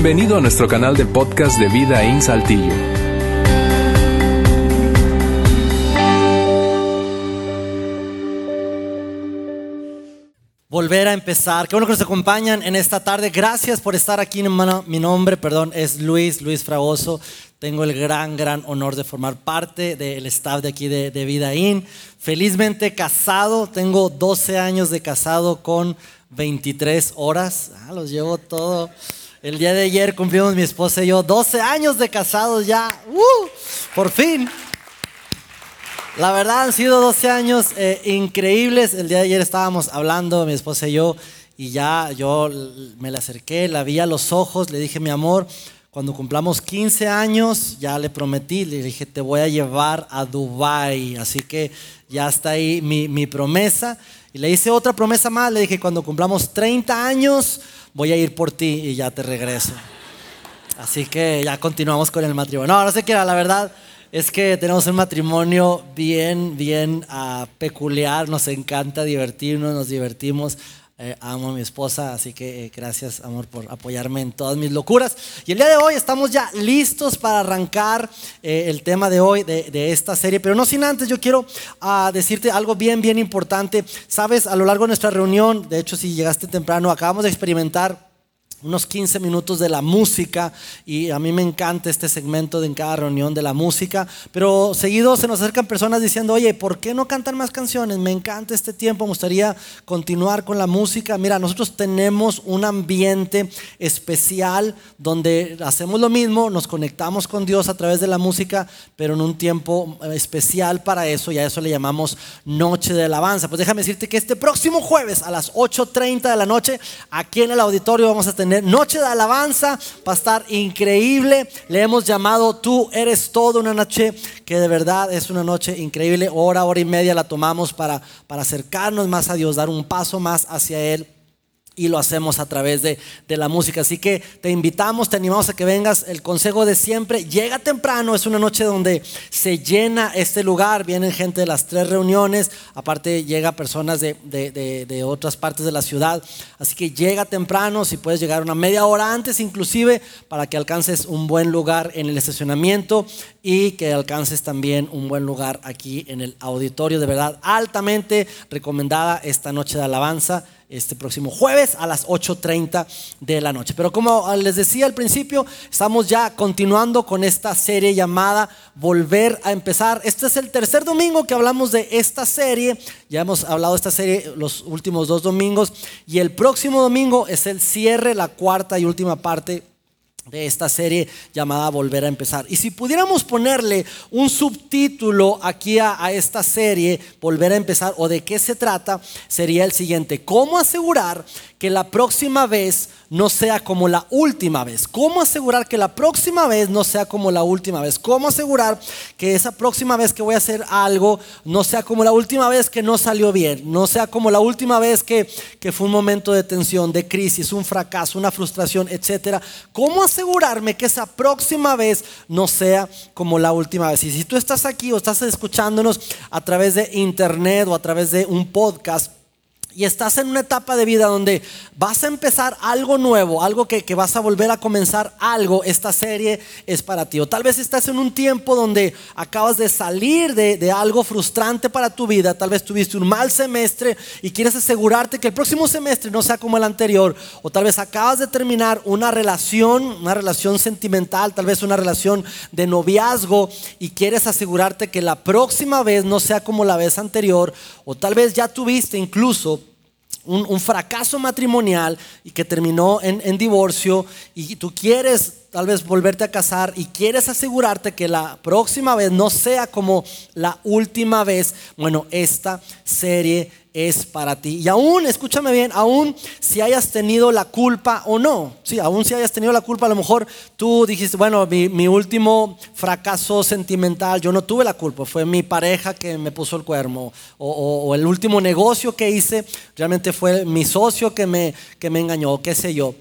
Bienvenido a nuestro canal de podcast de Vida en Saltillo. Volver a empezar. Qué bueno que nos acompañan en esta tarde. Gracias por estar aquí. Mi nombre, perdón, es Luis, Luis Fragoso. Tengo el gran, gran honor de formar parte del staff de aquí de, Vida In. Felizmente casado. Tengo 12 años de casado con 23 horas. Ah, los llevo todo. El día de ayer cumplimos mi esposa y yo 12 años de casados ya. ¡Uh! Por fin. La verdad han sido 12 años eh, increíbles. El día de ayer estábamos hablando, mi esposa y yo, y ya yo me le acerqué, la vi a los ojos, le dije, mi amor, cuando cumplamos 15 años, ya le prometí, le dije, te voy a llevar a Dubai. Así que ya está ahí mi, mi promesa. Y le hice otra promesa más, le dije, cuando cumplamos 30 años, voy a ir por ti y ya te regreso. Así que ya continuamos con el matrimonio. No, no sé qué era, la verdad es que tenemos un matrimonio bien, bien uh, peculiar, nos encanta divertirnos, nos divertimos. Eh, amo a mi esposa, así que eh, gracias, amor, por apoyarme en todas mis locuras. Y el día de hoy estamos ya listos para arrancar eh, el tema de hoy, de, de, esta serie. Pero no sin antes, yo quiero uh, decirte algo bien, bien importante. Sabes, a lo largo de nuestra reunión, de hecho, si llegaste temprano, acabamos de experimentar unos 15 minutos de la música y a mí me encanta este segmento de en cada reunión de la música, pero seguido se nos acercan personas diciendo, oye, ¿por qué no cantan más canciones? Me encanta este tiempo, me gustaría continuar con la música. Mira, nosotros tenemos un ambiente especial donde hacemos lo mismo, nos conectamos con Dios a través de la música, pero en un tiempo especial para eso y a eso le llamamos Noche de Alabanza. Pues déjame decirte que este próximo jueves a las 8.30 de la noche, aquí en el auditorio vamos a tener noche de alabanza, va a estar increíble. Le hemos llamado Tú eres todo, una noche que de verdad es una noche increíble. Hora, hora y media la tomamos para, para acercarnos más a Dios, dar un paso más hacia Él y lo hacemos a través de, de, la música. Así que te invitamos, te animamos a que vengas. El consejo de siempre, llega temprano, es una noche donde se llena este lugar, vienen gente de las tres reuniones, aparte llega personas de, de, de otras partes de la ciudad. Así que llega temprano, si puedes llegar una media hora antes inclusive, para que alcances un buen lugar en el estacionamiento y que alcances también un buen lugar aquí en el auditorio. De verdad, altamente recomendada esta noche de alabanza este próximo jueves a las 8.30 de la noche. Pero como les decía al principio, estamos ya continuando con esta serie llamada Volver a empezar. Este es el tercer domingo que hablamos de esta serie. Ya hemos hablado de esta serie los últimos dos domingos. Y el próximo domingo es el cierre, la cuarta y última parte de esta serie llamada Volver a empezar. Y si pudiéramos ponerle un subtítulo aquí a, esta serie, Volver a empezar, o de qué se trata, sería el siguiente, ¿cómo asegurar que la próxima vez no sea como la última vez? ¿Cómo asegurar que la próxima vez no sea como la última vez? ¿Cómo asegurar que esa próxima vez que voy a hacer algo no sea como la última vez que no salió bien? No sea como la última vez que, que fue un momento de tensión, de crisis, un fracaso, una frustración, etcétera. ¿Cómo asegurarme que esa próxima vez no sea como la última vez? Y si tú estás aquí o estás escuchándonos a través de internet o a través de un podcast, y estás en una etapa de vida donde vas a empezar algo nuevo, algo que, que, vas a volver a comenzar algo, esta serie es para ti. O tal vez estás en un tiempo donde acabas de salir de, de, algo frustrante para tu vida, tal vez tuviste un mal semestre y quieres asegurarte que el próximo semestre no sea como el anterior. O tal vez acabas de terminar una relación, una relación sentimental, tal vez una relación de noviazgo y quieres asegurarte que la próxima vez no sea como la vez anterior. O tal vez ya tuviste incluso un, fracaso matrimonial y que terminó en, en, divorcio y tú quieres tal vez volverte a casar y quieres asegurarte que la próxima vez no sea como la última vez, bueno, esta serie es para ti. Y aún, escúchame bien, aún si hayas tenido la culpa o no, sí, aún si hayas tenido la culpa, a lo mejor tú dijiste, bueno, mi, último fracaso sentimental, yo no tuve la culpa, fue mi pareja que me puso el cuerno, o, o, o el último negocio que hice, realmente fue mi socio que me, que me engañó, qué sé yo.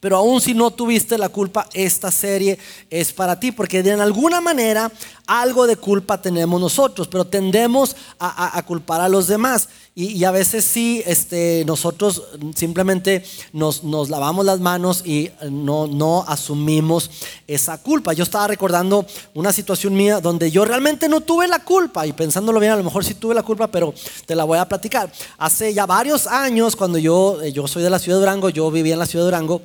Pero aún si no tuviste la culpa, esta serie es para ti, porque de alguna manera algo de culpa tenemos nosotros, pero tendemos a, a, culpar a los demás. Y, a veces sí, este, nosotros simplemente nos, nos, lavamos las manos y no, no asumimos esa culpa. Yo estaba recordando una situación mía donde yo realmente no tuve la culpa y pensándolo bien, a lo mejor sí tuve la culpa, pero te la voy a platicar. Hace ya varios años, cuando yo, yo soy de la ciudad de Durango, yo vivía en la ciudad de Durango,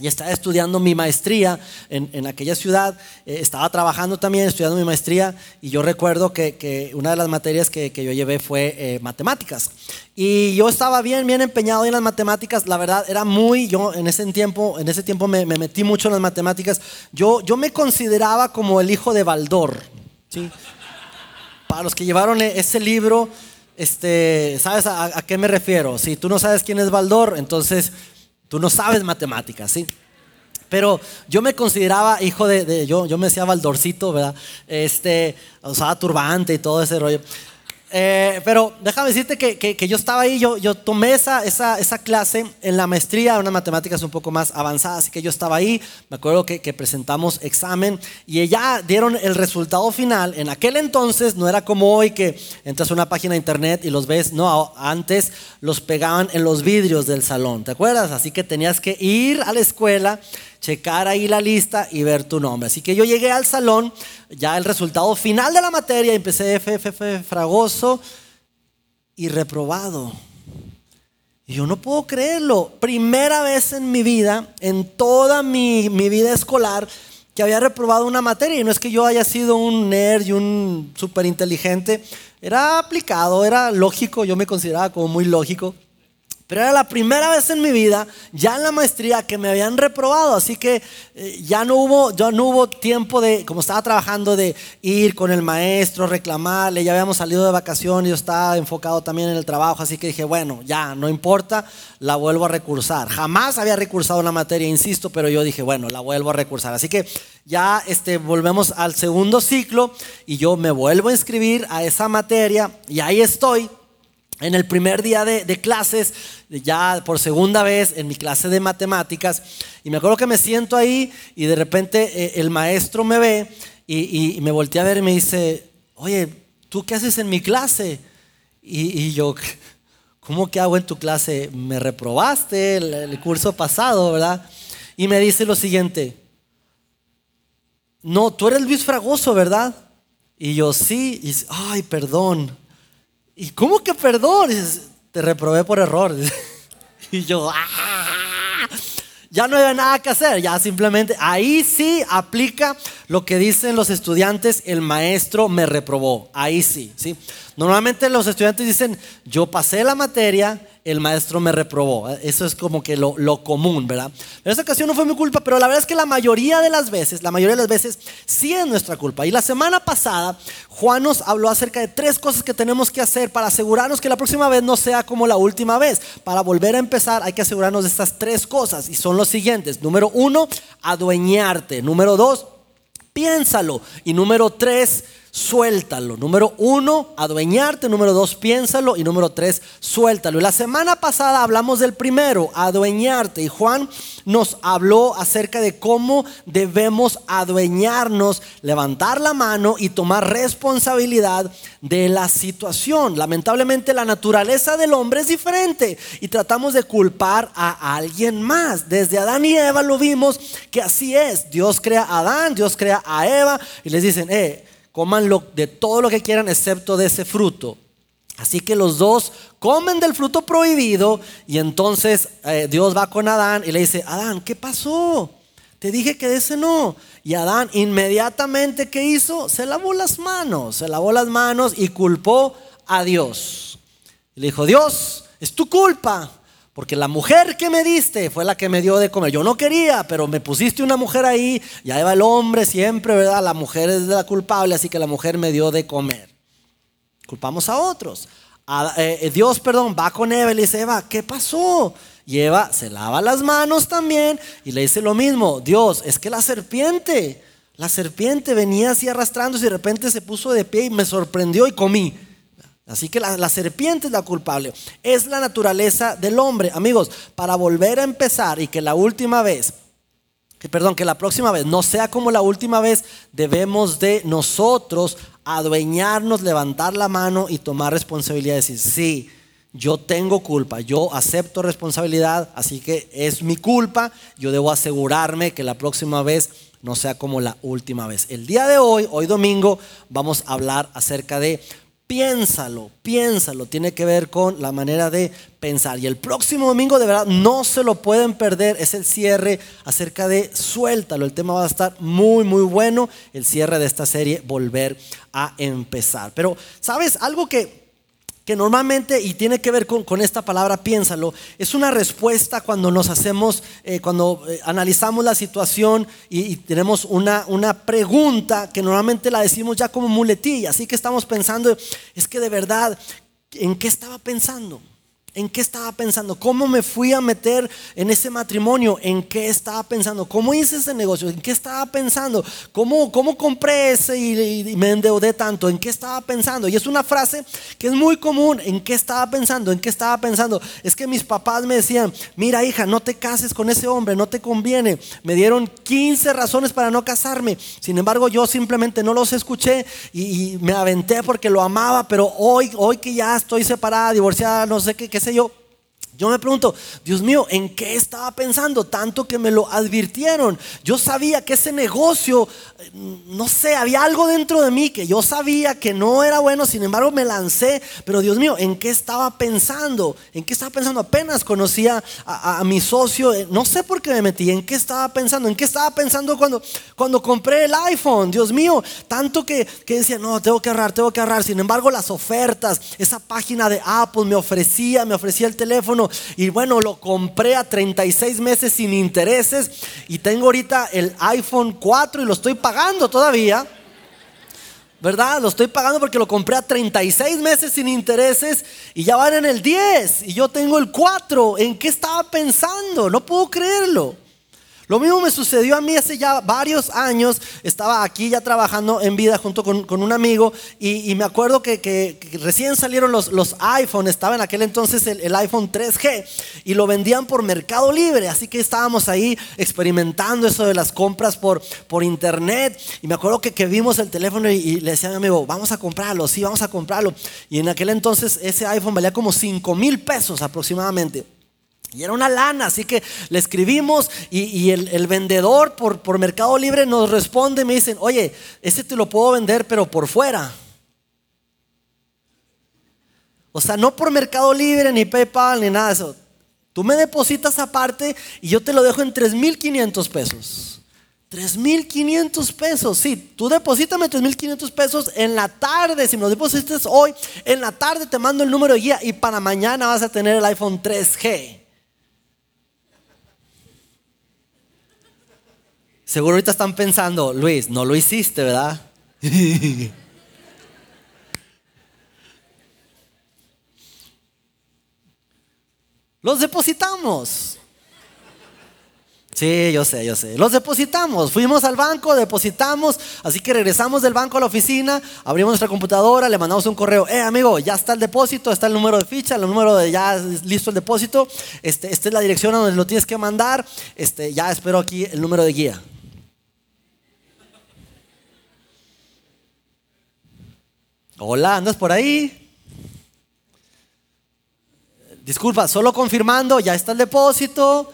y estaba estudiando mi maestría en, aquella ciudad, eh, estaba trabajando también, estudiando mi maestría, y yo recuerdo que, una de las materias que, yo llevé fue eh, matemáticas. Y yo estaba bien, bien empeñado en las matemáticas, la verdad era muy, yo en ese tiempo, en ese tiempo me, metí mucho en las matemáticas, yo, yo me consideraba como el hijo de Baldor. ¿sí? Para los que llevaron e, ese libro, este, ¿sabes a, a qué me refiero? Si tú no sabes quién es Baldor, entonces Tú no sabes matemáticas, ¿sí? Pero yo me consideraba hijo de, yo, yo me decía Valdorcito, ¿verdad? Este, usaba turbante y todo ese rollo. Eh, pero déjame decirte que, yo estaba ahí, yo, yo tomé esa, esa, esa, clase en la maestría, una matemáticas un poco más avanzada, así que yo estaba ahí, me acuerdo que, presentamos examen y ya dieron el resultado final. En aquel entonces no era como hoy que entras a una página de internet y los ves, no, antes los pegaban en los vidrios del salón, ¿te acuerdas? Así que tenías que ir a la escuela checar ahí la lista y ver tu nombre. Así que yo llegué al salón, ya el resultado final de la materia, empecé F, F, F, fragoso y reprobado. Y yo no puedo creerlo. Primera vez en mi vida, en toda mi, mi vida escolar, que había reprobado una materia. Y no es que yo haya sido un nerd y un súper inteligente. Era aplicado, era lógico, yo me consideraba como muy lógico. Pero era la primera vez en mi vida, ya en la maestría, que me habían reprobado. Así que eh, ya, no hubo, ya no hubo tiempo de, como estaba trabajando, de ir con el maestro, reclamarle. Ya habíamos salido de vacaciones, yo estaba enfocado también en el trabajo. Así que dije, bueno, ya, no importa, la vuelvo a recursar. Jamás había recursado una materia, insisto, pero yo dije, bueno, la vuelvo a recursar. Así que ya este, volvemos al segundo ciclo y yo me vuelvo a inscribir a esa materia y ahí estoy en el primer día de, clases, ya por segunda vez en mi clase de matemáticas, y me acuerdo que me siento ahí y de repente eh, el maestro me ve y, me voltea a ver y me dice, oye, ¿tú qué haces en mi clase? Y, yo, ¿cómo que hago en tu clase? Me reprobaste el, curso pasado, ¿verdad? Y me dice lo siguiente, no, tú eres Luis Fragoso, ¿verdad? Y yo, sí, y ay, perdón. ¿Y cómo que perdón? te reprobé por error. y yo, ¡ah! ya no hay nada que hacer, ya simplemente ahí sí aplica lo que dicen los estudiantes, el maestro me reprobó, ahí sí, ¿sí? Normalmente los estudiantes dicen, yo pasé la materia, el maestro me reprobó. Eso es como que lo, común, ¿verdad? Pero esa ocasión no fue mi culpa, pero la verdad es que la mayoría de las veces, la mayoría de las veces sí es nuestra culpa. Y la semana pasada, Juan nos habló acerca de tres cosas que tenemos que hacer para asegurarnos que la próxima vez no sea como la última vez. Para volver a empezar hay que asegurarnos de estas tres cosas y son los siguientes. Número uno, adueñarte. Número dos, piénsalo. Y número tres, suéltalo. Número uno, adueñarte. Número dos, piénsalo. Y número tres, suéltalo. La semana pasada hablamos del primero, adueñarte. Y Juan nos habló acerca de cómo debemos adueñarnos, levantar la mano y tomar responsabilidad de la situación. Lamentablemente la naturaleza del hombre es diferente y tratamos de culpar a alguien más. Desde Adán y Eva lo vimos que así es. Dios crea a Adán, Dios crea a Eva y les dicen, eh, coman de todo lo que quieran excepto de ese fruto. Así que los dos comen del fruto prohibido y entonces eh, Dios va con Adán y le dice, Adán, ¿qué pasó? Te dije que de ese no. Y Adán inmediatamente, ¿qué hizo? Se lavó las manos, se lavó las manos y culpó a Dios. le dijo, Dios, es tu culpa. Porque la mujer que me diste fue la que me dio de comer. Yo no quería, pero me pusiste una mujer ahí. Ya iba el hombre siempre, ¿verdad? La mujer es la culpable, así que la mujer me dio de comer. Culpamos a otros. Eh, eh, Dios, perdón, va con Eva y le dice, Eva, ¿qué pasó? Y Eva se lava las manos también y le dice lo mismo. Dios, es que la serpiente, la serpiente venía así arrastrándose y de repente se puso de pie y me sorprendió y comí. Así que la, serpiente es la culpable. Es la naturaleza del hombre. Amigos, para volver a empezar y que la última vez, que, perdón, que la próxima vez no sea como la última vez, debemos de nosotros adueñarnos, levantar la mano y tomar responsabilidad decir, sí, yo tengo culpa, yo acepto responsabilidad, así que es mi culpa, yo debo asegurarme que la próxima vez no sea como la última vez. El día de hoy, hoy domingo, vamos a hablar acerca de piénsalo, piénsalo, tiene que ver con la manera de pensar. Y el próximo domingo de verdad no se lo pueden perder, es el cierre acerca de suéltalo. El tema va a estar muy, muy bueno, el cierre de esta serie, volver a empezar. Pero, ¿sabes? Algo que que normalmente, y tiene que ver con, esta palabra, piénsalo, es una respuesta cuando nos hacemos, eh, cuando eh, analizamos la situación y, tenemos una, una pregunta que normalmente la decimos ya como muletilla, así que estamos pensando, es que de verdad, ¿en qué estaba pensando? ¿En qué estaba pensando? ¿Cómo me fui a meter en ese matrimonio? ¿En qué estaba pensando? ¿Cómo hice ese negocio? ¿En qué estaba pensando? ¿Cómo, cómo compré ese y, me endeudé tanto? ¿En qué estaba pensando? Y es una frase que es muy común. ¿En qué estaba pensando? ¿En qué estaba pensando? Es que mis papás me decían, mira hija, no te cases con ese hombre, no te conviene. Me dieron 15 razones para no casarme. Sin embargo, yo simplemente no los escuché y, me aventé porque lo amaba, pero hoy, hoy que ya estoy separada, divorciada, no sé qué qué sé yo, yo me pregunto, Dios mío, ¿en qué estaba pensando? Tanto que me lo advirtieron. Yo sabía que ese negocio, no sé, había algo dentro de mí que yo sabía que no era bueno, sin embargo me lancé. Pero Dios mío, ¿en qué estaba pensando? ¿En qué estaba pensando? Apenas conocía a, mi socio, eh, no sé por qué me metí, ¿en qué estaba pensando? ¿En qué estaba pensando cuando, cuando compré el iPhone? Dios mío, tanto que, que decía, no, tengo que ahorrar, tengo que ahorrar. Sin embargo, las ofertas, esa página de Apple me ofrecía, me ofrecía el teléfono y bueno, lo compré a 36 meses sin intereses y tengo ahorita el iPhone 4 y lo estoy pagando todavía. ¿Verdad? Lo estoy pagando porque lo compré a 36 meses sin intereses y ya van en el 10 y yo tengo el 4. ¿En qué estaba pensando? No puedo creerlo. Lo mismo me sucedió a mí hace ya varios años. Estaba aquí ya trabajando en vida junto con, un amigo y, me acuerdo que, recién salieron los, los iPhone. Estaba en aquel entonces el, iPhone 3G y lo vendían por Mercado Libre. Así que estábamos ahí experimentando eso de las compras por, por internet. Y me acuerdo que, vimos el teléfono y, le decía a mi amigo, vamos a comprarlo, sí, vamos a comprarlo. Y en aquel entonces ese iPhone valía como 5 mil pesos aproximadamente. Y era una lana, así que le escribimos y, el, vendedor por, por Mercado Libre nos responde me dicen, oye, ese te lo puedo vender pero por fuera. O sea, no por Mercado Libre, ni PayPal, ni nada de eso. Tú me depositas aparte y yo te lo dejo en 3.500 pesos. 3.500 pesos, sí, tú deposítame 3.500 pesos en la tarde, si me lo depositas hoy, en la tarde te mando el número de guía y para mañana vas a tener el iPhone 3G. Seguro ahorita están pensando, Luis, no lo hiciste, ¿verdad? Los depositamos. Sí, yo sé, yo sé. Los depositamos. Fuimos al banco, depositamos. Así que regresamos del banco a la oficina, abrimos nuestra computadora, le mandamos un correo. Eh, amigo, ya está el depósito, está el número de ficha, el número de ya listo el depósito. Este, esta es la dirección a donde lo tienes que mandar. Este, ya espero aquí el número de guía. Hola, ¿andas por ahí? Disculpa, solo confirmando, ya está el depósito.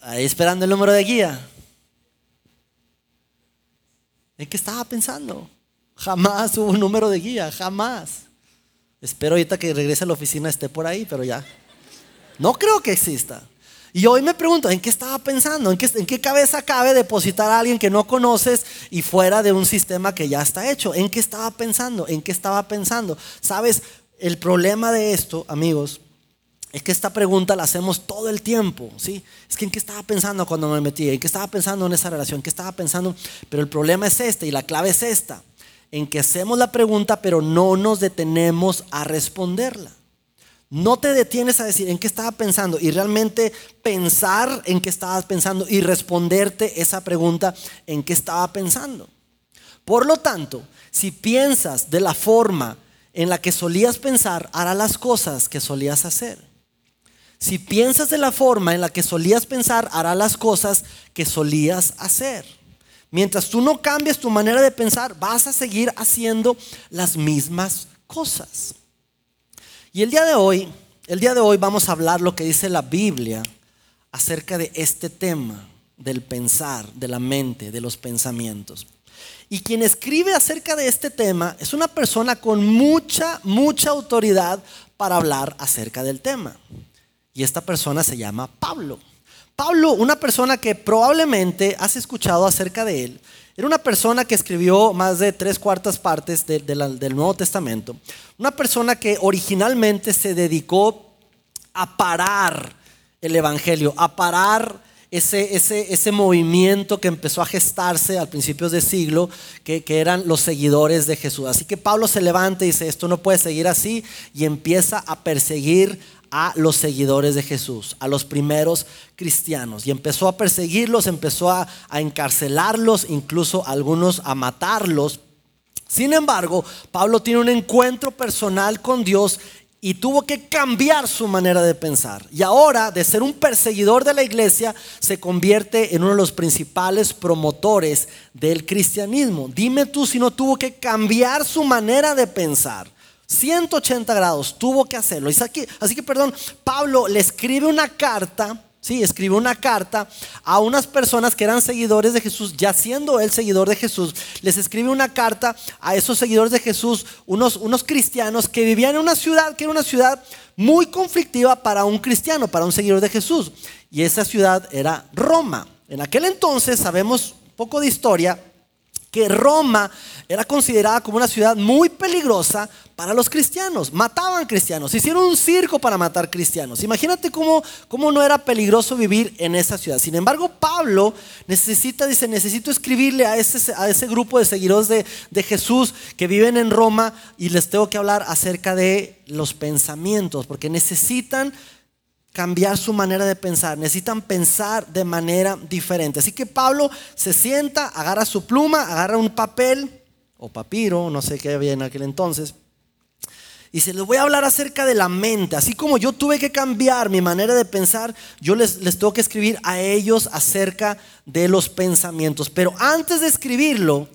Ahí esperando el número de guía. ¿En qué estaba pensando? Jamás hubo un número de guía, jamás. Espero ahorita que regrese a la oficina esté por ahí, pero ya. No creo que exista. Y hoy me pregunto, ¿en qué estaba pensando? ¿En qué, cabeza cabe depositar a alguien que no conoces y fuera de un sistema que ya está hecho? ¿En qué estaba pensando? ¿En qué estaba pensando? Sabes, el problema de esto, amigos, es que esta pregunta la hacemos todo el tiempo, ¿sí? Es que en qué estaba pensando cuando me metí, en qué estaba pensando en esa relación, en qué estaba pensando, pero el problema es este y la clave es esta, en que hacemos la pregunta pero no nos detenemos a responderla. No te detienes a decir en qué estaba pensando y realmente pensar en qué estabas pensando y responderte esa pregunta en qué estaba pensando. Por lo tanto, si piensas de la forma en la que solías pensar, hará las cosas que solías hacer. Si piensas de la forma en la que solías pensar, hará las cosas que solías hacer. Mientras tú no cambies tu manera de pensar, vas a seguir haciendo las mismas cosas. Y el día de hoy, el día de hoy vamos a hablar lo que dice la Biblia acerca de este tema del pensar, de la mente, de los pensamientos. Y quien escribe acerca de este tema es una persona con mucha, mucha autoridad para hablar acerca del tema. Y esta persona se llama Pablo. Pablo, una persona que probablemente has escuchado acerca de él, era una persona que escribió más de tres cuartas partes del Nuevo Testamento. Una persona que originalmente se dedicó a parar el Evangelio, a parar ese, movimiento que empezó a gestarse al principios del siglo, que, que, eran los seguidores de Jesús. Así que Pablo se levanta y dice, esto no puede seguir así, y empieza a perseguir a los seguidores de Jesús, a los primeros cristianos. Y empezó a perseguirlos, empezó a, encarcelarlos, incluso algunos a matarlos. Sin embargo, Pablo tiene un encuentro personal con Dios y tuvo que cambiar su manera de pensar. Y ahora, de ser un perseguidor de la iglesia, se convierte en uno de los principales promotores del cristianismo. Dime tú si no tuvo que cambiar su manera de pensar. 180 grados, tuvo que hacerlo. Así que, perdón, Pablo le escribe una carta, sí, escribe una carta a unas personas que eran seguidores de Jesús, ya siendo él seguidor de Jesús, les escribe una carta a esos seguidores de Jesús, unos, unos cristianos que vivían en una ciudad que era una ciudad muy conflictiva para un cristiano, para un seguidor de Jesús. Y esa ciudad era Roma. En aquel entonces, sabemos poco de historia, que Roma era considerada como una ciudad muy peligrosa para los cristianos. Mataban cristianos, hicieron un circo para matar cristianos. Imagínate cómo, cómo no era peligroso vivir en esa ciudad. Sin embargo, Pablo necesita, dice, necesito escribirle a ese, a ese grupo de seguidores de, de Jesús que viven en Roma y les tengo que hablar acerca de los pensamientos, porque necesitan cambiar su manera de pensar, necesitan pensar de manera diferente. Así que Pablo se sienta, agarra su pluma, agarra un papel o papiro, no sé qué había en aquel entonces, y se les voy a hablar acerca de la mente. Así como yo tuve que cambiar mi manera de pensar, yo les, les tengo que escribir a ellos acerca de los pensamientos. Pero antes de escribirlo,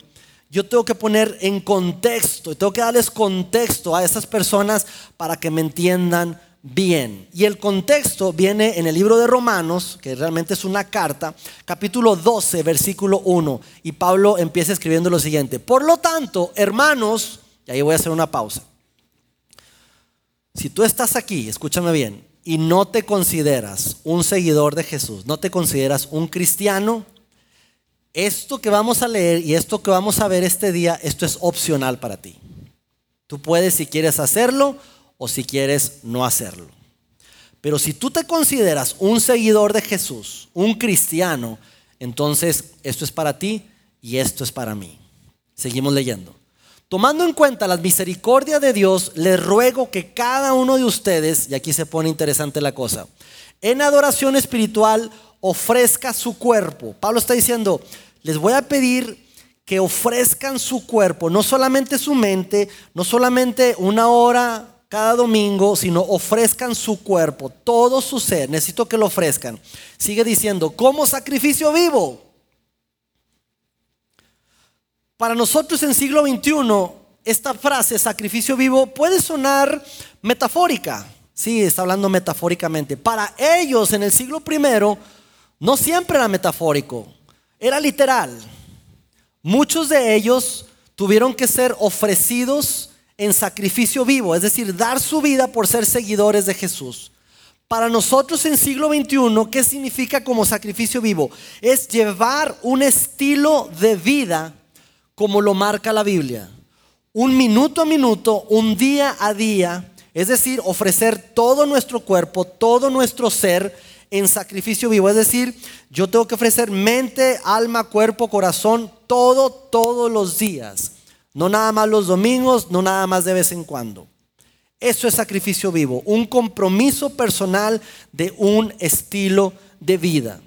yo tengo que poner en contexto, tengo que darles contexto a esas personas para que me entiendan bien. Y el contexto viene en el libro de Romanos, que realmente es una carta, capítulo 12, versículo 1. Y Pablo empieza escribiendo lo siguiente. Por lo tanto, hermanos, y ahí voy a hacer una pausa. Si tú estás aquí, escúchame bien, y no te consideras un seguidor de Jesús, no te consideras un cristiano, esto que vamos a leer y esto que vamos a ver este día, esto es opcional para ti. Tú puedes, si quieres hacerlo, o si quieres no hacerlo. Pero si tú te consideras un seguidor de Jesús, un cristiano, entonces esto es para ti y esto es para mí. Seguimos leyendo. Tomando en cuenta las misericordias de Dios, les ruego que cada uno de ustedes, y aquí se pone interesante la cosa, en adoración espiritual ofrezca su cuerpo. Pablo está diciendo, les voy a pedir que ofrezcan su cuerpo, no solamente su mente, no solamente una hora cada domingo, sino ofrezcan su cuerpo, todo su ser. Necesito que lo ofrezcan. Sigue diciendo, como sacrificio vivo. Para nosotros en siglo XXI, esta frase, sacrificio vivo, puede sonar metafórica. Sí, está hablando metafóricamente. Para ellos en el siglo I, no siempre era metafórico, era literal. Muchos de ellos tuvieron que ser ofrecidos en sacrificio vivo, es decir, dar su vida por ser seguidores de Jesús. Para nosotros en siglo XXI, ¿qué significa como sacrificio vivo? Es llevar un estilo de vida como lo marca la Biblia. Un minuto a minuto, un día a día, es decir, ofrecer todo nuestro cuerpo, todo nuestro ser en sacrificio vivo. Es decir, yo tengo que ofrecer mente, alma, cuerpo, corazón, todo, todos los días. No nada más los domingos, no nada más de vez en cuando. Eso es sacrificio vivo, un compromiso personal de un estilo de vida,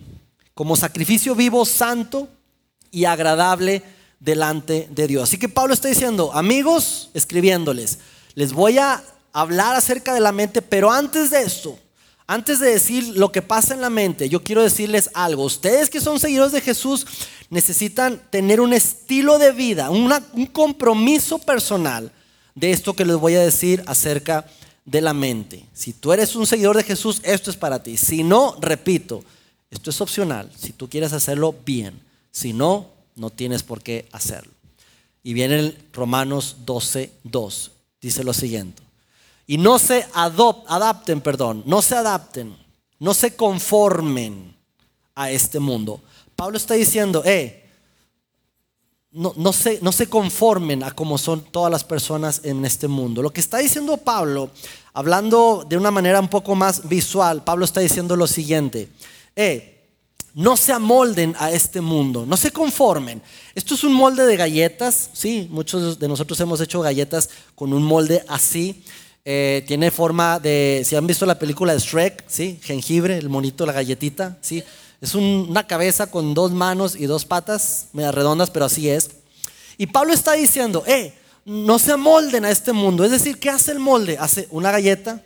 como sacrificio vivo, santo y agradable delante de Dios. Así que Pablo está diciendo, amigos, escribiéndoles, les voy a hablar acerca de la mente, pero antes de esto, antes de decir lo que pasa en la mente, yo quiero decirles algo. Ustedes que son seguidores de Jesús necesitan tener un estilo de vida, un compromiso personal de esto que les voy a decir acerca de la mente. Si tú eres un seguidor de Jesús, esto es para ti. Si no, repito, esto es opcional. Si tú quieres hacerlo, bien. Si no, no tienes por qué hacerlo. Y viene el Romanos 12, 2. Dice lo siguiente. Y no se adapten, perdón, no se adapten, no se conformen a este mundo. Pablo está diciendo, eh, no, no, se, no se conformen a como son todas las personas en este mundo. Lo que está diciendo Pablo, hablando de una manera un poco más visual, Pablo está diciendo lo siguiente, eh, no se amolden a este mundo, no se conformen. Esto es un molde de galletas, sí, muchos de nosotros hemos hecho galletas con un molde así. Eh, tiene forma de, si han visto la película de Shrek, sí, jengibre, el monito, la galletita, sí, es una cabeza con dos manos y dos patas, medio redondas, pero así es. Y Pablo está diciendo, eh, no se amolden a este mundo. Es decir, ¿qué hace el molde? Hace una galleta,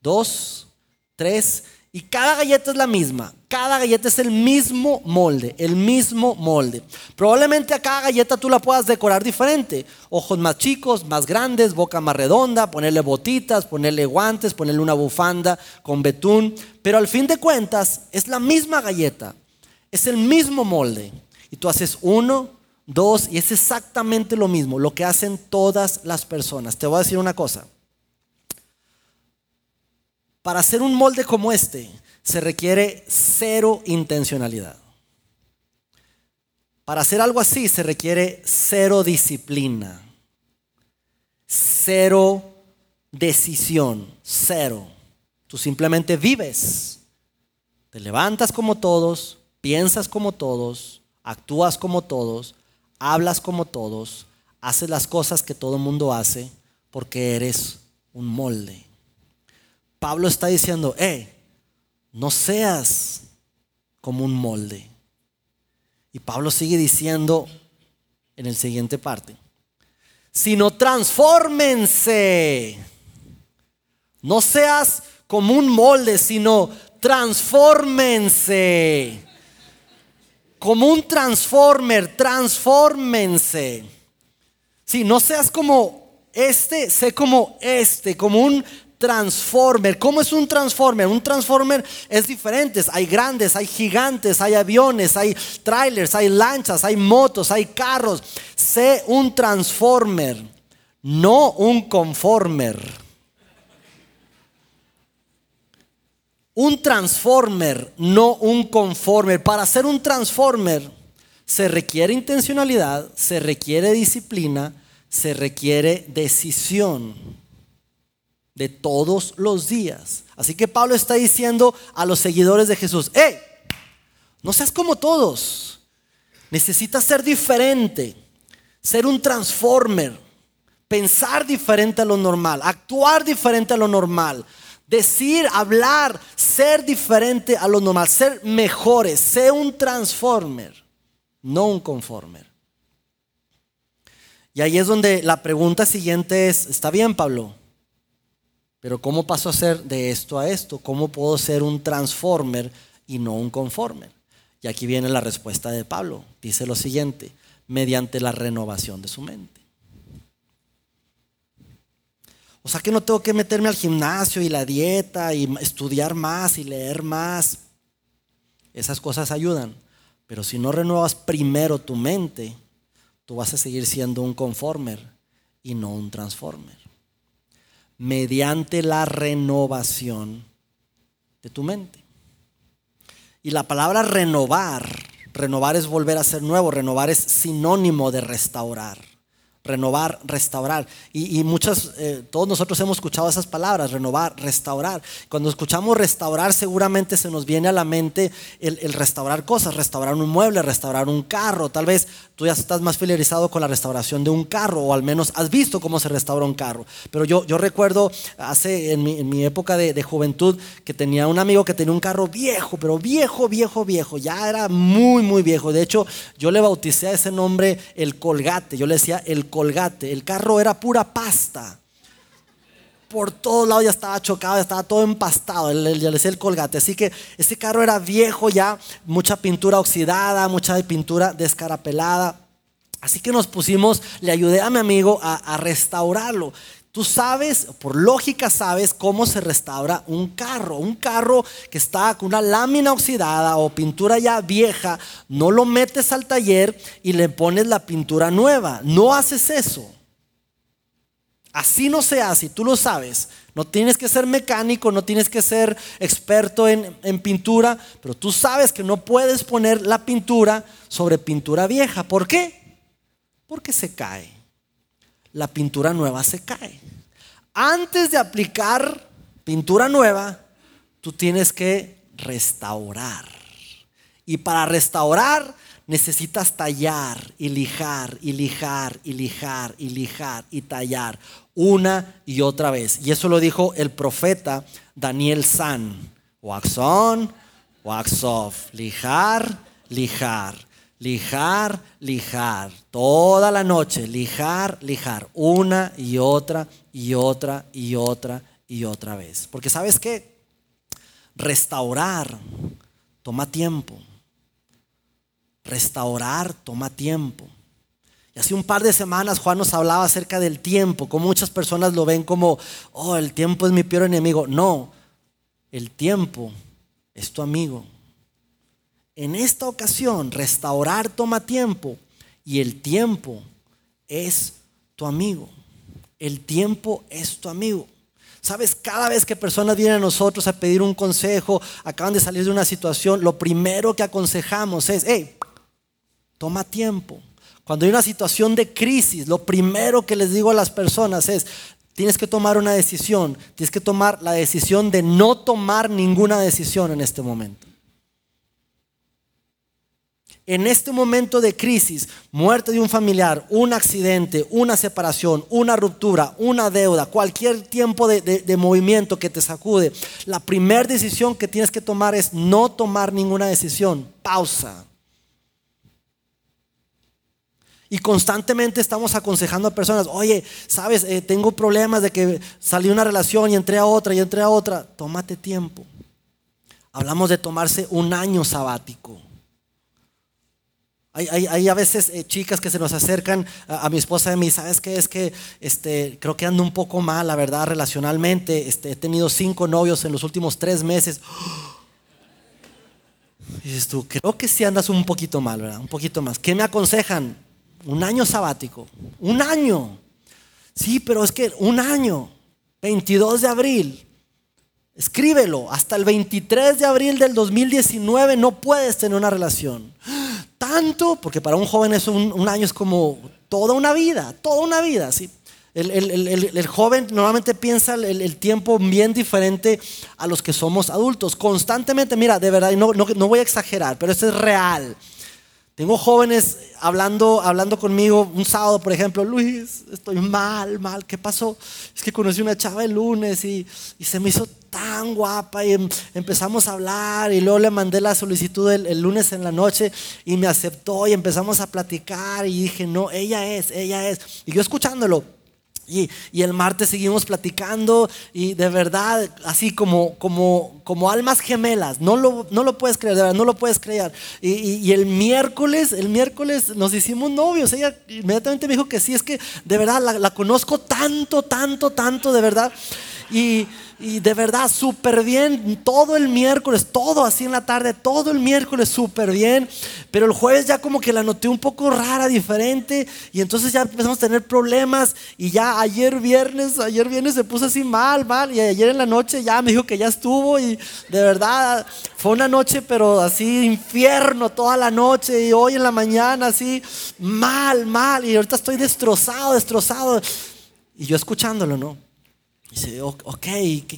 dos, tres, y cada galleta es la misma. Cada galleta es el mismo molde, el mismo molde. Probablemente a cada galleta tú la puedas decorar diferente. Ojos más chicos, más grandes, boca más redonda, ponerle botitas, ponerle guantes, ponerle una bufanda con betún. Pero al fin de cuentas es la misma galleta, es el mismo molde. Y tú haces uno, dos, y es exactamente lo mismo, lo que hacen todas las personas. Te voy a decir una cosa. Para hacer un molde como este se requiere cero intencionalidad. Para hacer algo así se requiere cero disciplina, cero decisión, cero. Tú simplemente vives, te levantas como todos, piensas como todos, actúas como todos, hablas como todos, haces las cosas que todo el mundo hace porque eres un molde. Pablo está diciendo, eh, no seas como un molde. Y Pablo sigue diciendo en el siguiente parte, sino transfórmense. No seas como un molde, sino transfórmense. Como un transformer, transfórmense. Si no seas como este, sé como este, como un transformer. ¿Cómo es un transformer? Un transformer es diferente. Hay grandes, hay gigantes, hay aviones, hay trailers, hay lanchas, hay motos, hay carros. Sé un transformer, no un conformer. Un transformer, no un conformer. Para ser un transformer se requiere intencionalidad, se requiere disciplina, se requiere decisión de todos los días. Así que Pablo está diciendo a los seguidores de Jesús, hey, no seas como todos. Necesitas ser diferente, ser un transformer, pensar diferente a lo normal, actuar diferente a lo normal, decir, hablar, ser diferente a lo normal, ser mejores, ser un transformer, no un conformer. Y ahí es donde la pregunta siguiente es, ¿está bien Pablo? Pero ¿cómo paso a ser de esto a esto? ¿Cómo puedo ser un transformer y no un conformer? Y aquí viene la respuesta de Pablo. Dice lo siguiente, mediante la renovación de su mente. O sea que no tengo que meterme al gimnasio y la dieta y estudiar más y leer más. Esas cosas ayudan. Pero si no renuevas primero tu mente, tú vas a seguir siendo un conformer y no un transformer mediante la renovación de tu mente. Y la palabra renovar, renovar es volver a ser nuevo, renovar es sinónimo de restaurar renovar, restaurar. Y, muchas, eh, todos nosotros hemos escuchado esas palabras, renovar, restaurar. Cuando escuchamos restaurar, seguramente se nos viene a la mente el, restaurar cosas, restaurar un mueble, restaurar un carro. Tal vez tú ya estás más familiarizado con la restauración de un carro, o al menos has visto cómo se restaura un carro. Pero yo, yo recuerdo hace, en mi, época de, de juventud, que tenía un amigo que tenía un carro viejo, pero viejo, viejo, viejo. Ya era muy, muy viejo. De hecho, yo le bauticé a ese nombre el colgate. Yo le decía el colgate colgate. El carro era pura pasta. Por todos lados ya estaba chocado, ya estaba todo empastado. Ya le decía el colgate. Así que ese carro era viejo ya, mucha pintura oxidada, mucha pintura descarapelada. Así que nos pusimos, le ayudé a mi amigo a, restaurarlo. Tú sabes, por lógica sabes cómo se restaura un carro. Un carro que está con una lámina oxidada o pintura ya vieja, no lo metes al taller y le pones la pintura nueva. No haces eso. Así no se hace, tú lo sabes. No tienes que ser mecánico, no tienes que ser experto en, en, pintura, pero tú sabes que no puedes poner la pintura sobre pintura vieja. ¿Por qué? Porque se cae. La pintura nueva se cae. Antes de aplicar pintura nueva, tú tienes que restaurar. Y para restaurar necesitas tallar y lijar y lijar y lijar y lijar y tallar una y otra vez. Y eso lo dijo el profeta Daniel San. Wax on, wax off. Lijar, lijar. Lijar, lijar. Toda la noche. Lijar, lijar. Una y otra y otra y otra y otra vez. Porque sabes qué? Restaurar toma tiempo. Restaurar toma tiempo. Hace un par de semanas Juan nos hablaba acerca del tiempo, como muchas personas lo ven como, oh, el tiempo es mi peor enemigo. No, el tiempo es tu amigo. En esta ocasión, restaurar toma tiempo y el tiempo es tu amigo. El tiempo es tu amigo. Sabes, cada vez que personas vienen a nosotros a pedir un consejo, acaban de salir de una situación, lo primero que aconsejamos es, hey, toma tiempo. Cuando hay una situación de crisis, lo primero que les digo a las personas es, tienes que tomar una decisión, tienes que tomar la decisión de no tomar ninguna decisión en este momento. En este momento de crisis, muerte de un familiar, un accidente, una separación, una ruptura, una deuda, cualquier tiempo de, movimiento que te sacude, la primera decisión que tienes que tomar es no tomar ninguna decisión. Pausa. Y constantemente estamos aconsejando a personas, oye, sabes, eh, tengo problemas de que salí una relación y entré a otra y entré a otra. Tómate tiempo. Hablamos de tomarse un año sabático. Hay, a veces eh, chicas que se nos acercan a, mi esposa y me ¿sabes qué? Es que este, creo que ando un poco mal, la verdad, relacionalmente. Este, he tenido cinco novios en los últimos tres meses. Y dices tú, creo que sí andas un poquito mal, ¿verdad? Un poquito más. ¿Qué me aconsejan? un año sabático, un año. Sí, pero es que un año, 22 de abril, escríbelo, hasta el 23 de abril del 2019 no puedes tener una relación. Tanto, porque para un joven es un, año es como toda una vida, toda una vida, ¿sí? El, joven normalmente piensa el, tiempo bien diferente a los que somos adultos. Constantemente, mira, de verdad, no, no voy a exagerar, pero esto es real. Tengo jóvenes hablando, hablando conmigo un sábado, por ejemplo, Luis, estoy mal, mal, ¿qué pasó? Es que conocí una chava el lunes y, se me hizo tan guapa y em, empezamos a hablar y luego le mandé la solicitud el, lunes en la noche y me aceptó y empezamos a platicar y dije, no, ella es, ella es. Y yo escuchándolo, y, el martes seguimos platicando y de verdad, así como, como, como almas gemelas, no lo, no lo puedes creer, de verdad, no lo puedes creer. Y, el miércoles, el miércoles nos hicimos novios, ella inmediatamente me dijo que sí, es que de verdad la, la conozco tanto, tanto, tanto, de verdad. Y, de verdad, súper bien, todo el miércoles, todo así en la tarde, todo el miércoles súper bien. Pero el jueves ya como que la noté un poco rara, diferente. Y entonces ya empezamos a tener problemas. Y ya ayer viernes, ayer viernes se puso así mal, mal. Y ayer en la noche ya me dijo que ya estuvo. Y de verdad, fue una noche, pero así infierno toda la noche. Y hoy en la mañana así, mal, mal. Y ahorita estoy destrozado, destrozado. Y yo escuchándolo, ¿no? Y dice, ok,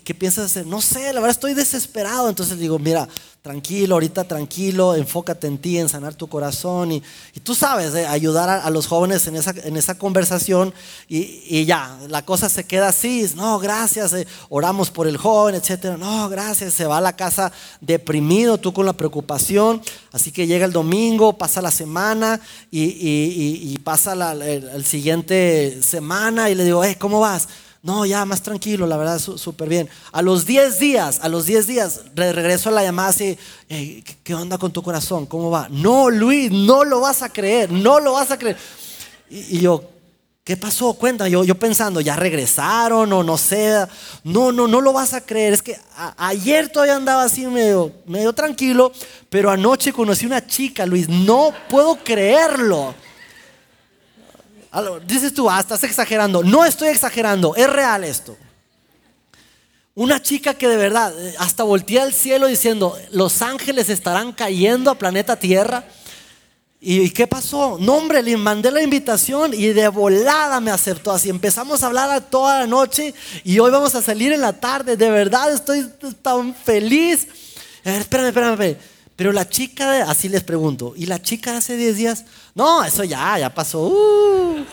¿qué, piensas hacer? No sé, la verdad estoy desesperado. Entonces digo, mira, tranquilo, ahorita tranquilo, enfócate en ti, en sanar tu corazón. Y, tú sabes, eh, ayudar a, los jóvenes en esa, en esa conversación. Y, ya, la cosa se queda así. No, gracias, eh, oramos por el joven, etcétera. No, gracias, se va a la casa deprimido, tú con la preocupación. Así que llega el domingo, pasa la semana y, pasa la el, siguiente semana y le digo, hey, ¿cómo vas? No, ya más tranquilo, la verdad, súper bien. A los 10 días, a los 10 días, regreso a la llamada así, ¿qué onda con tu corazón? ¿Cómo va? No, Luis, no lo vas a creer, no lo vas a creer. Y, yo, ¿Qué pasó? Cuenta, yo, yo pensando, ya regresaron o no sé. No, no, no lo vas a creer. Es que ayer todavía andaba así medio, medio tranquilo, pero anoche conocí una chica, Luis. No puedo creerlo. Dices tú, ah, estás exagerando. No estoy exagerando, es real esto. Una chica que de verdad eh, hasta voltea al cielo diciendo, los ángeles estarán cayendo a planeta Tierra. ¿Y qué pasó? No, hombre, le mandé la invitación y de volada me aceptó. Así empezamos a hablar toda la noche y hoy vamos a salir en la tarde. De verdad estoy tan feliz. Ver, espérame, espérame. Pero la chica, así les pregunto, ¿y la chica hace 10 días? No, eso ya, ya pasó. Uh.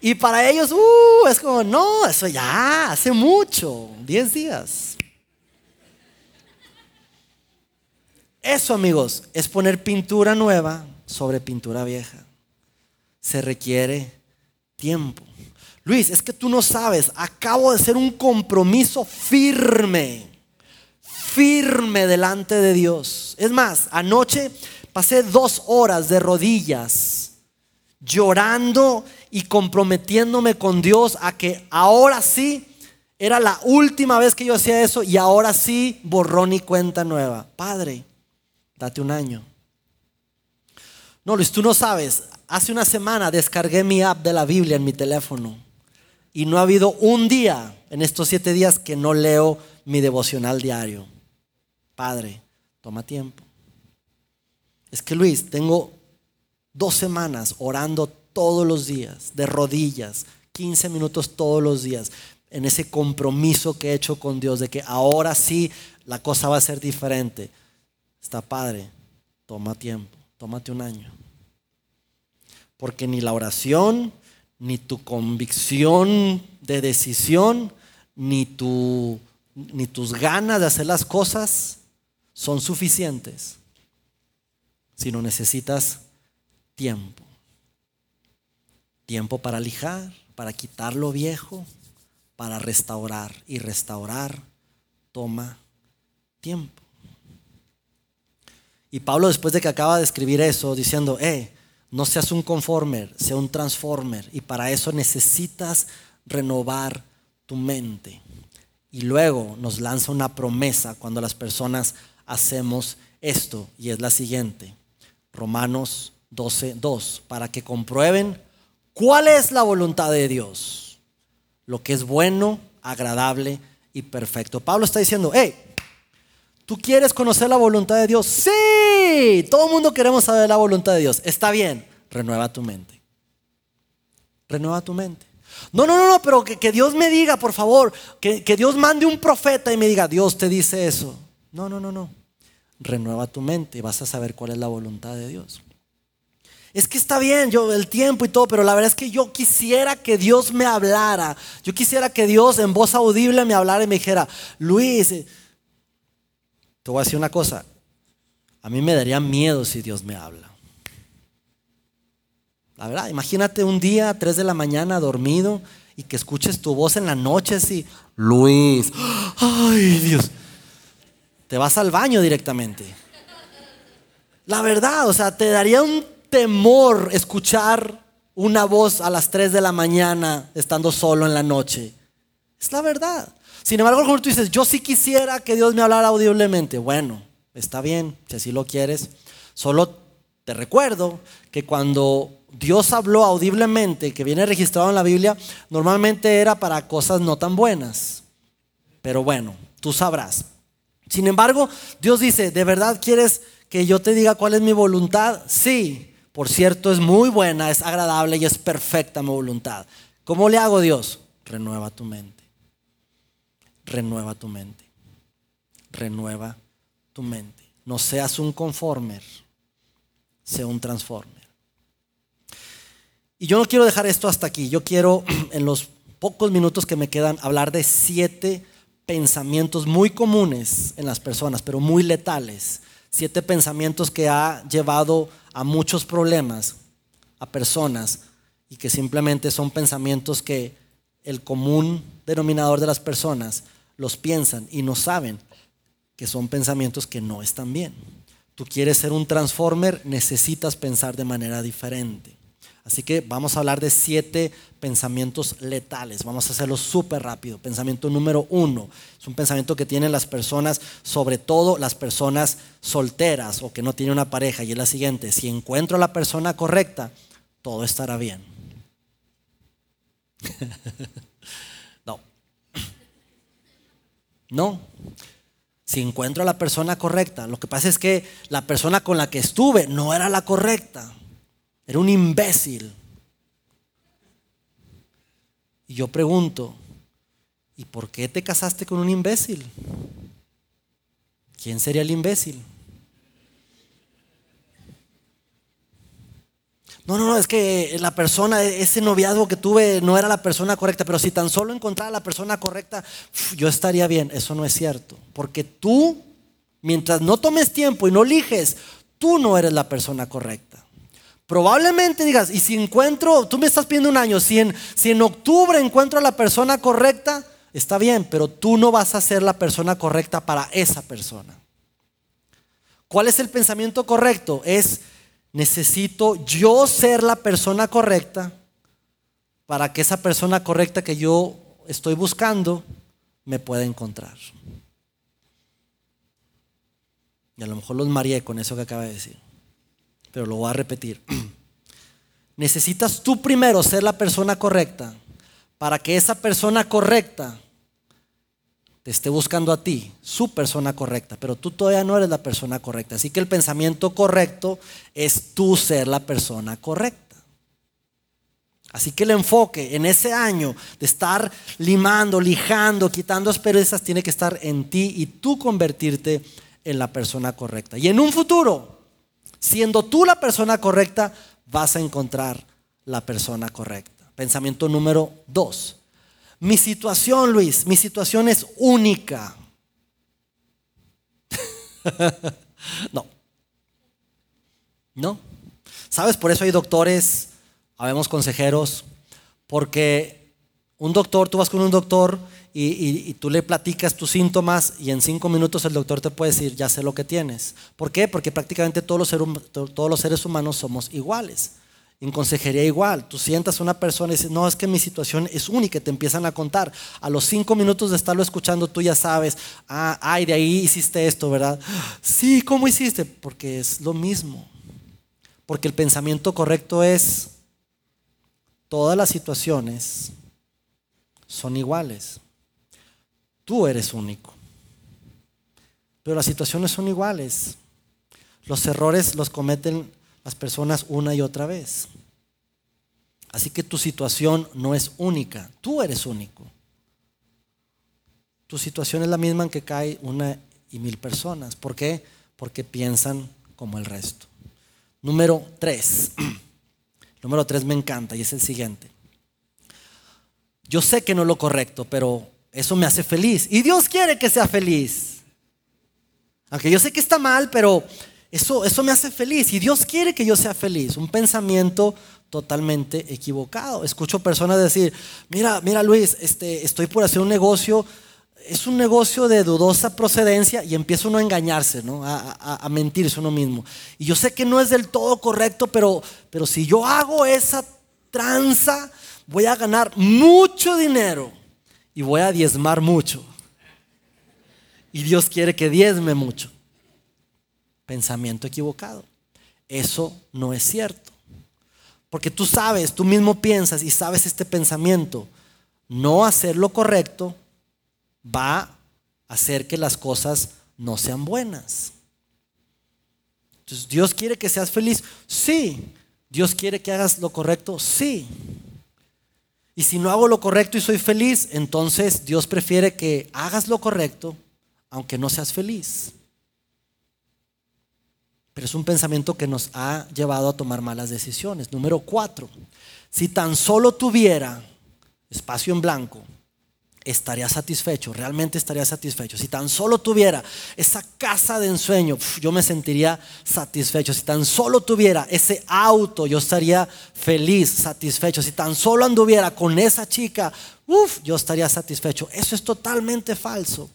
Y para ellos, uh, es como, no, eso ya, hace mucho, 10 días. Eso, amigos, es poner pintura nueva sobre pintura vieja. Se requiere tiempo. Luis, es que tú no sabes, acabo de hacer un compromiso firme, firme delante de Dios. Es más, anoche pasé dos horas de rodillas, llorando y comprometiéndome con Dios a que ahora sí era la última vez que yo hacía eso y ahora sí borrón y cuenta nueva. Padre, date un año. No, Luis, tú no sabes. Hace una semana descargué mi app de la Biblia en mi teléfono y no ha habido un día en estos siete días que no leo mi devocional diario. Padre, toma tiempo. Es que Luis, tengo dos semanas orando todos los días, de rodillas, 15 minutos todos los días, en ese compromiso que he hecho con Dios de que ahora sí la cosa va a ser diferente. Está padre, toma tiempo, tómate un año. Porque ni la oración, ni tu convicción de decisión, ni, tu, ni tus ganas de hacer las cosas son suficientes, sino necesitas tiempo. Tiempo para lijar, para quitar lo viejo, para restaurar. Y restaurar toma tiempo. Y Pablo después de que acaba de escribir eso, diciendo, eh, no seas un conformer, sea un transformer. Y para eso necesitas renovar tu mente. Y luego nos lanza una promesa cuando las personas hacemos esto. Y es la siguiente. Romanos 12, 2. Para que comprueben cuál es la voluntad de Dios. Lo que es bueno, agradable y perfecto. Pablo está diciendo, hey, ¿Tú quieres conocer la voluntad de Dios? Sí, todo el mundo queremos saber la voluntad de Dios. Está bien, renueva tu mente. Renueva tu mente. No, no, no, no, pero que, Dios me diga, por favor, que, que Dios mande un profeta y me diga, Dios te dice eso. No, no, no, no. Renueva tu mente y vas a saber cuál es la voluntad de Dios. Es que está bien, yo el tiempo y todo, pero la verdad es que yo quisiera que Dios me hablara. Yo quisiera que Dios en voz audible me hablara y me dijera, Luis, te voy a decir una cosa. A mí me daría miedo si Dios me habla. La verdad, imagínate un día, 3 de la mañana, dormido, y que escuches tu voz en la noche así, Luis, ay Dios, te vas al baño directamente. La verdad, o sea, te daría un temor escuchar una voz a las 3 de la mañana estando solo en la noche. Es la verdad. Sin embargo, como tú dices, yo sí quisiera que Dios me hablara audiblemente. Bueno, está bien, si así lo quieres. Solo te recuerdo que cuando Dios habló audiblemente, que viene registrado en la Biblia, normalmente era para cosas no tan buenas. Pero bueno, tú sabrás. Sin embargo, Dios dice, ¿de verdad quieres que yo te diga cuál es mi voluntad? Sí, por cierto, es muy buena, es agradable y es perfecta mi voluntad. ¿Cómo le hago Dios? Renueva tu mente renueva tu mente. Renueva tu mente. No seas un conformer, sea un transformer. Y yo no quiero dejar esto hasta aquí. Yo quiero, en los pocos minutos que me quedan, hablar de siete pensamientos muy comunes en las personas, pero muy letales. Siete pensamientos que ha llevado a muchos problemas a personas y que simplemente son pensamientos que el común denominador de las personas los piensan y no saben que son pensamientos que no están bien. tú quieres ser un transformer, necesitas pensar de manera diferente. Así que vamos a hablar de siete pensamientos letales. Vamos a hacerlo súper rápido. Pensamiento número uno. Es un pensamiento que tienen las personas, sobre todo las personas solteras o que no tienen una pareja. Y es la siguiente. Si encuentro a la persona correcta, todo estará bien. no. No. Si encuentro a la persona correcta, lo que pasa es que la persona con la que estuve no era la correcta. Era un imbécil. Y yo pregunto, ¿y por qué te casaste con un imbécil? ¿Quién sería el imbécil? No, no, no, es que la persona, ese noviazgo que tuve no era la persona correcta, pero si tan solo encontrara la persona correcta, yo estaría bien. Eso no es cierto. Porque tú, mientras no tomes tiempo y no eliges, tú no eres la persona correcta. Probablemente digas, y si encuentro, tú me estás pidiendo un año, si en, si en octubre encuentro a la persona correcta, está bien, pero tú no vas a ser la persona correcta para esa persona. ¿Cuál es el pensamiento correcto? Es, necesito yo ser la persona correcta para que esa persona correcta que yo estoy buscando me pueda encontrar. Y a lo mejor los mareé con eso que acaba de decir pero lo voy a repetir. Necesitas tú primero ser la persona correcta para que esa persona correcta te esté buscando a ti, su persona correcta, pero tú todavía no eres la persona correcta. Así que el pensamiento correcto es tú ser la persona correcta. Así que el enfoque en ese año de estar limando, lijando, quitando asperezas, tiene que estar en ti y tú convertirte en la persona correcta. Y en un futuro, Siendo tú la persona correcta, vas a encontrar la persona correcta. Pensamiento número dos. Mi situación, Luis, mi situación es única. no. No. ¿Sabes? Por eso hay doctores, habemos consejeros, porque un doctor, tú vas con un doctor y, tú le platicas tus síntomas y en cinco minutos el doctor te puede decir, ya sé lo que tienes. ¿Por qué? Porque prácticamente todos los, seres, todos los seres humanos somos iguales. En consejería igual, tú sientas a una persona y dices, no, es que mi situación es única, te empiezan a contar. A los cinco minutos de estarlo escuchando, tú ya sabes, ah, ay, de ahí hiciste esto, ¿verdad? Sí, ¿cómo hiciste? Porque es lo mismo. Porque el pensamiento correcto es, todas las situaciones son iguales. Tú eres único. Pero las situaciones son iguales. Los errores los cometen las personas una y otra vez. Así que tu situación no es única. Tú eres único. Tu situación es la misma en que cae una y mil personas. ¿Por qué? Porque piensan como el resto. Número tres. Número tres me encanta y es el siguiente. Yo sé que no es lo correcto, pero eso me hace feliz. Y Dios quiere que sea feliz. Aunque yo sé que está mal, pero eso, eso me hace feliz. Y Dios quiere que yo sea feliz. Un pensamiento totalmente equivocado. Escucho personas decir, mira, mira Luis, este, estoy por hacer un negocio. Es un negocio de dudosa procedencia y empieza uno a engañarse, ¿no? a, a, mentirse uno mismo. Y yo sé que no es del todo correcto, pero, pero si yo hago esa tranza, voy a ganar mucho dinero y voy a diezmar mucho. Y Dios quiere que diezme mucho. Pensamiento equivocado. Eso no es cierto. Porque tú sabes, tú mismo piensas y sabes este pensamiento. No hacer lo correcto va a hacer que las cosas no sean buenas. Entonces, ¿Dios quiere que seas feliz? Sí. ¿Dios quiere que hagas lo correcto? Sí. Y si no hago lo correcto y soy feliz, entonces Dios prefiere que hagas lo correcto aunque no seas feliz. Pero es un pensamiento que nos ha llevado a tomar malas decisiones. Número cuatro, si tan solo tuviera espacio en blanco, estaría satisfecho, realmente estaría satisfecho. Si tan solo tuviera esa casa de ensueño, yo me sentiría satisfecho. Si tan solo tuviera ese auto, yo estaría feliz, satisfecho. Si tan solo anduviera con esa chica, yo estaría satisfecho. Eso es totalmente falso.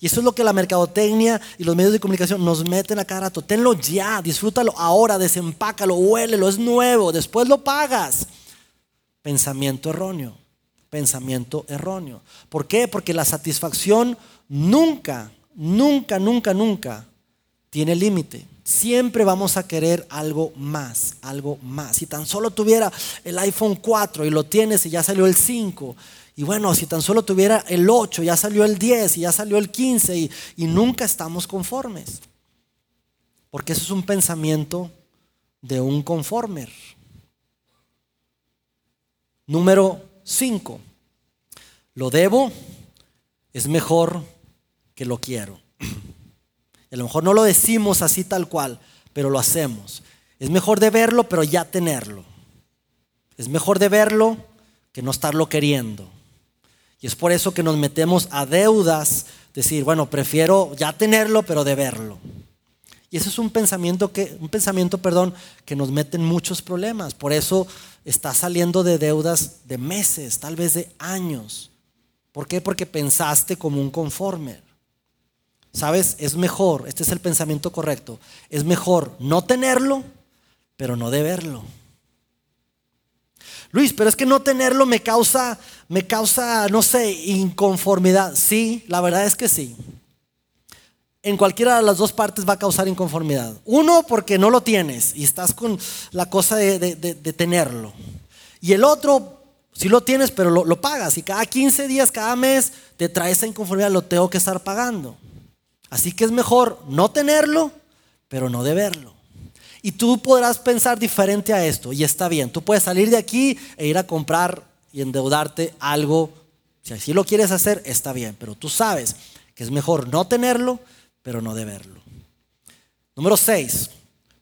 Y eso es lo que la mercadotecnia y los medios de comunicación nos meten a cada rato. Tenlo ya, disfrútalo ahora, desempácalo, huélelo, es nuevo, después lo pagas. Pensamiento erróneo, pensamiento erróneo. ¿Por qué? Porque la satisfacción nunca, nunca, nunca, nunca tiene límite. Siempre vamos a querer algo más, algo más. Si tan solo tuviera el iPhone 4 y lo tienes y ya salió el 5, y bueno, si tan solo tuviera el 8, ya salió el 10 y ya salió el 15 y, y nunca estamos conformes. Porque eso es un pensamiento de un conformer. Número 5. Lo debo es mejor que lo quiero. a lo mejor no lo decimos así tal cual, pero lo hacemos. Es mejor de verlo, pero ya tenerlo. Es mejor de verlo que no estarlo queriendo. Y es por eso que nos metemos a deudas, decir, bueno, prefiero ya tenerlo, pero de verlo. Y ese es un pensamiento que, un pensamiento, perdón, que nos mete en muchos problemas. Por eso está saliendo de deudas de meses, tal vez de años. ¿Por qué? Porque pensaste como un conforme. ¿Sabes? Es mejor, este es el pensamiento correcto, es mejor no tenerlo, pero no deberlo. Luis, pero es que no tenerlo me causa, me causa, no sé, inconformidad. Sí, la verdad es que sí. En cualquiera de las dos partes va a causar inconformidad. Uno, porque no lo tienes y estás con la cosa de, tenerlo. Y el otro, si lo tienes, pero lo, lo pagas. Y cada 15 días, cada mes, te trae esa inconformidad, lo tengo que estar pagando. Así que es mejor no tenerlo, pero no deberlo. Y tú podrás pensar diferente a esto, y está bien. Tú puedes salir de aquí e ir a comprar y endeudarte algo. Si así lo quieres hacer, está bien, pero tú sabes que es mejor no tenerlo, pero no deberlo. Número 6,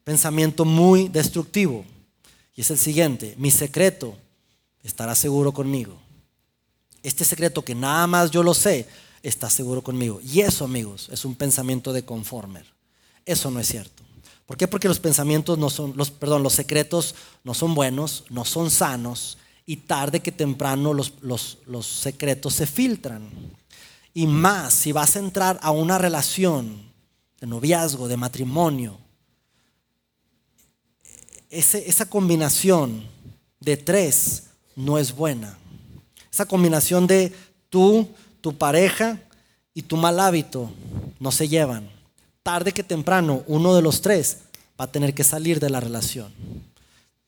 pensamiento muy destructivo. Y es el siguiente, mi secreto estará seguro conmigo. Este secreto que nada más yo lo sé, está seguro conmigo. Y eso, amigos, es un pensamiento de conformer. Eso no es cierto. ¿Por qué? Porque los pensamientos no son, los, perdón, los secretos no son buenos, no son sanos y tarde que temprano los, los, los secretos se filtran. Y más, si vas a entrar a una relación de noviazgo, de matrimonio, esa combinación de tres no es buena. Esa combinación de tú tu pareja y tu mal hábito no se llevan. Tarde que temprano, uno de los tres va a tener que salir de la relación.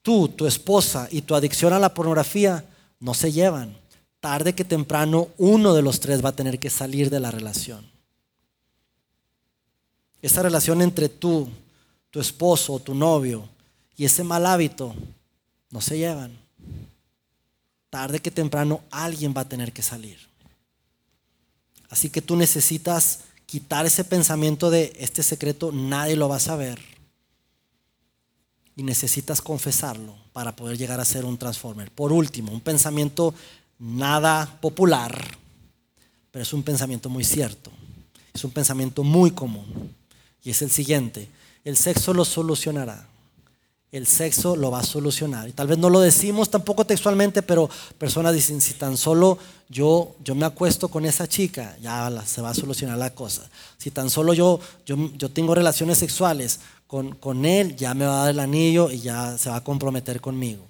Tú, tu esposa y tu adicción a la pornografía no se llevan. Tarde que temprano, uno de los tres va a tener que salir de la relación. Esa relación entre tú, tu esposo o tu novio y ese mal hábito no se llevan. Tarde que temprano alguien va a tener que salir. Así que tú necesitas quitar ese pensamiento de este secreto nadie lo va a saber. Y necesitas confesarlo para poder llegar a ser un transformer. Por último, un pensamiento nada popular, pero es un pensamiento muy cierto. Es un pensamiento muy común. Y es el siguiente, el sexo lo solucionará el sexo lo va a solucionar. Y tal vez no lo decimos tampoco textualmente, pero personas dicen, si tan solo yo, yo me acuesto con esa chica, ya se va a solucionar la cosa. Si tan solo yo, yo, yo tengo relaciones sexuales con, con él, ya me va a dar el anillo y ya se va a comprometer conmigo.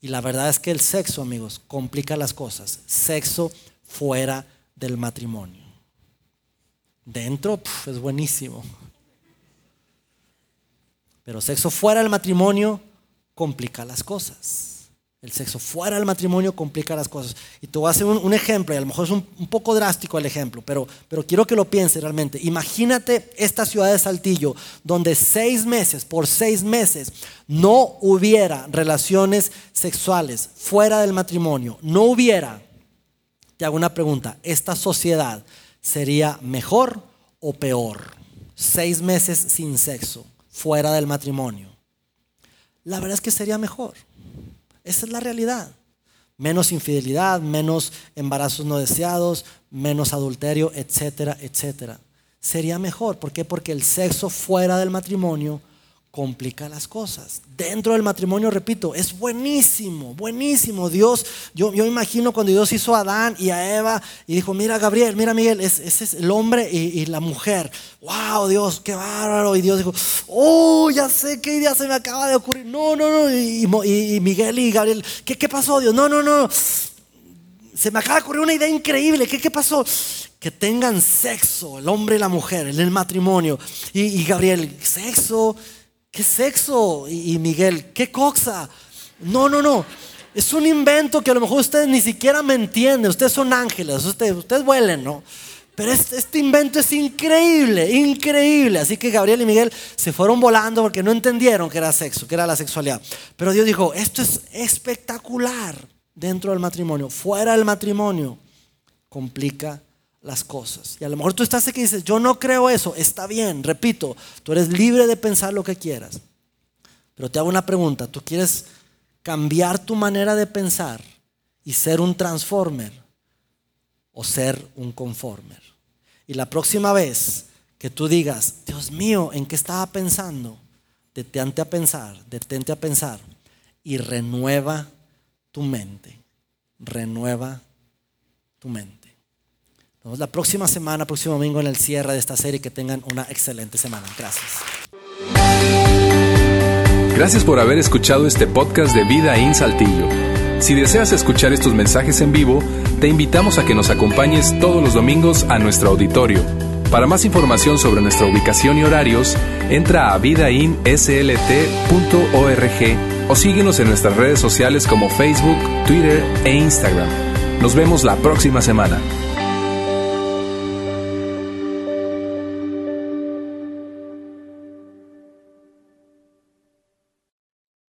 Y la verdad es que el sexo, amigos, complica las cosas. Sexo fuera del matrimonio. Dentro es buenísimo. Pero sexo fuera del matrimonio complica las cosas. El sexo fuera del matrimonio complica las cosas. Y te voy a hacer un, ejemplo, y a lo mejor es un, poco drástico el ejemplo, pero, pero quiero que lo pienses realmente. Imagínate esta ciudad de Saltillo, donde seis meses, por seis meses, no hubiera relaciones sexuales fuera del matrimonio. No hubiera, te hago una pregunta, ¿esta sociedad sería mejor o peor? Seis meses sin sexo fuera del matrimonio. La verdad es que sería mejor. Esa es la realidad. Menos infidelidad, menos embarazos no deseados, menos adulterio, etcétera, etcétera. Sería mejor. ¿Por qué? Porque el sexo fuera del matrimonio complica las cosas. Dentro del matrimonio, repito, es buenísimo, buenísimo. Dios, yo, yo imagino cuando Dios hizo a Adán y a Eva y dijo, mira Gabriel, mira Miguel, ese es el hombre y, la mujer. ¡Wow, Dios, qué bárbaro! Y Dios dijo, ¡oh, ya sé qué idea se me acaba de ocurrir! No, no, no. Y, Miguel y Gabriel, ¿qué, ¿qué pasó Dios? No, no, no. Se me acaba de ocurrir una idea increíble. ¿Qué, qué pasó? que tengan sexo, el hombre y la mujer, en el matrimonio. Y, y Gabriel, sexo, ¿Qué sexo? Y, Miguel, ¿qué cosa? No, no, no. Es un invento que a lo mejor ustedes ni siquiera me entienden. Ustedes son ángeles, ustedes, ustedes vuelen, ¿no? Pero este, este, invento es increíble, increíble. Así que Gabriel y Miguel se fueron volando porque no entendieron que era sexo, que era la sexualidad. Pero Dios dijo, esto es espectacular dentro del matrimonio. Fuera del matrimonio complica las cosas. Y a lo mejor tú estás aquí y dices, yo no creo eso, está bien, repito, tú eres libre de pensar lo que quieras. Pero te hago una pregunta, ¿tú quieres cambiar tu manera de pensar y ser un transformer o ser un conformer? Y la próxima vez que tú digas, Dios mío, ¿en qué estaba pensando? Detente a pensar, detente a pensar y renueva tu mente. Renueva tu mente. Nos la próxima semana, próximo domingo en el cierre de esta serie. Que tengan una excelente semana. Gracias. Gracias por haber escuchado este podcast de Vida en Saltillo. Si deseas escuchar estos mensajes en vivo, te invitamos a que nos acompañes todos los domingos a nuestro auditorio. Para más información sobre nuestra ubicación y horarios, entra a vidainslt.org o síguenos en nuestras redes sociales como Facebook, Twitter e Instagram. Nos vemos la próxima semana.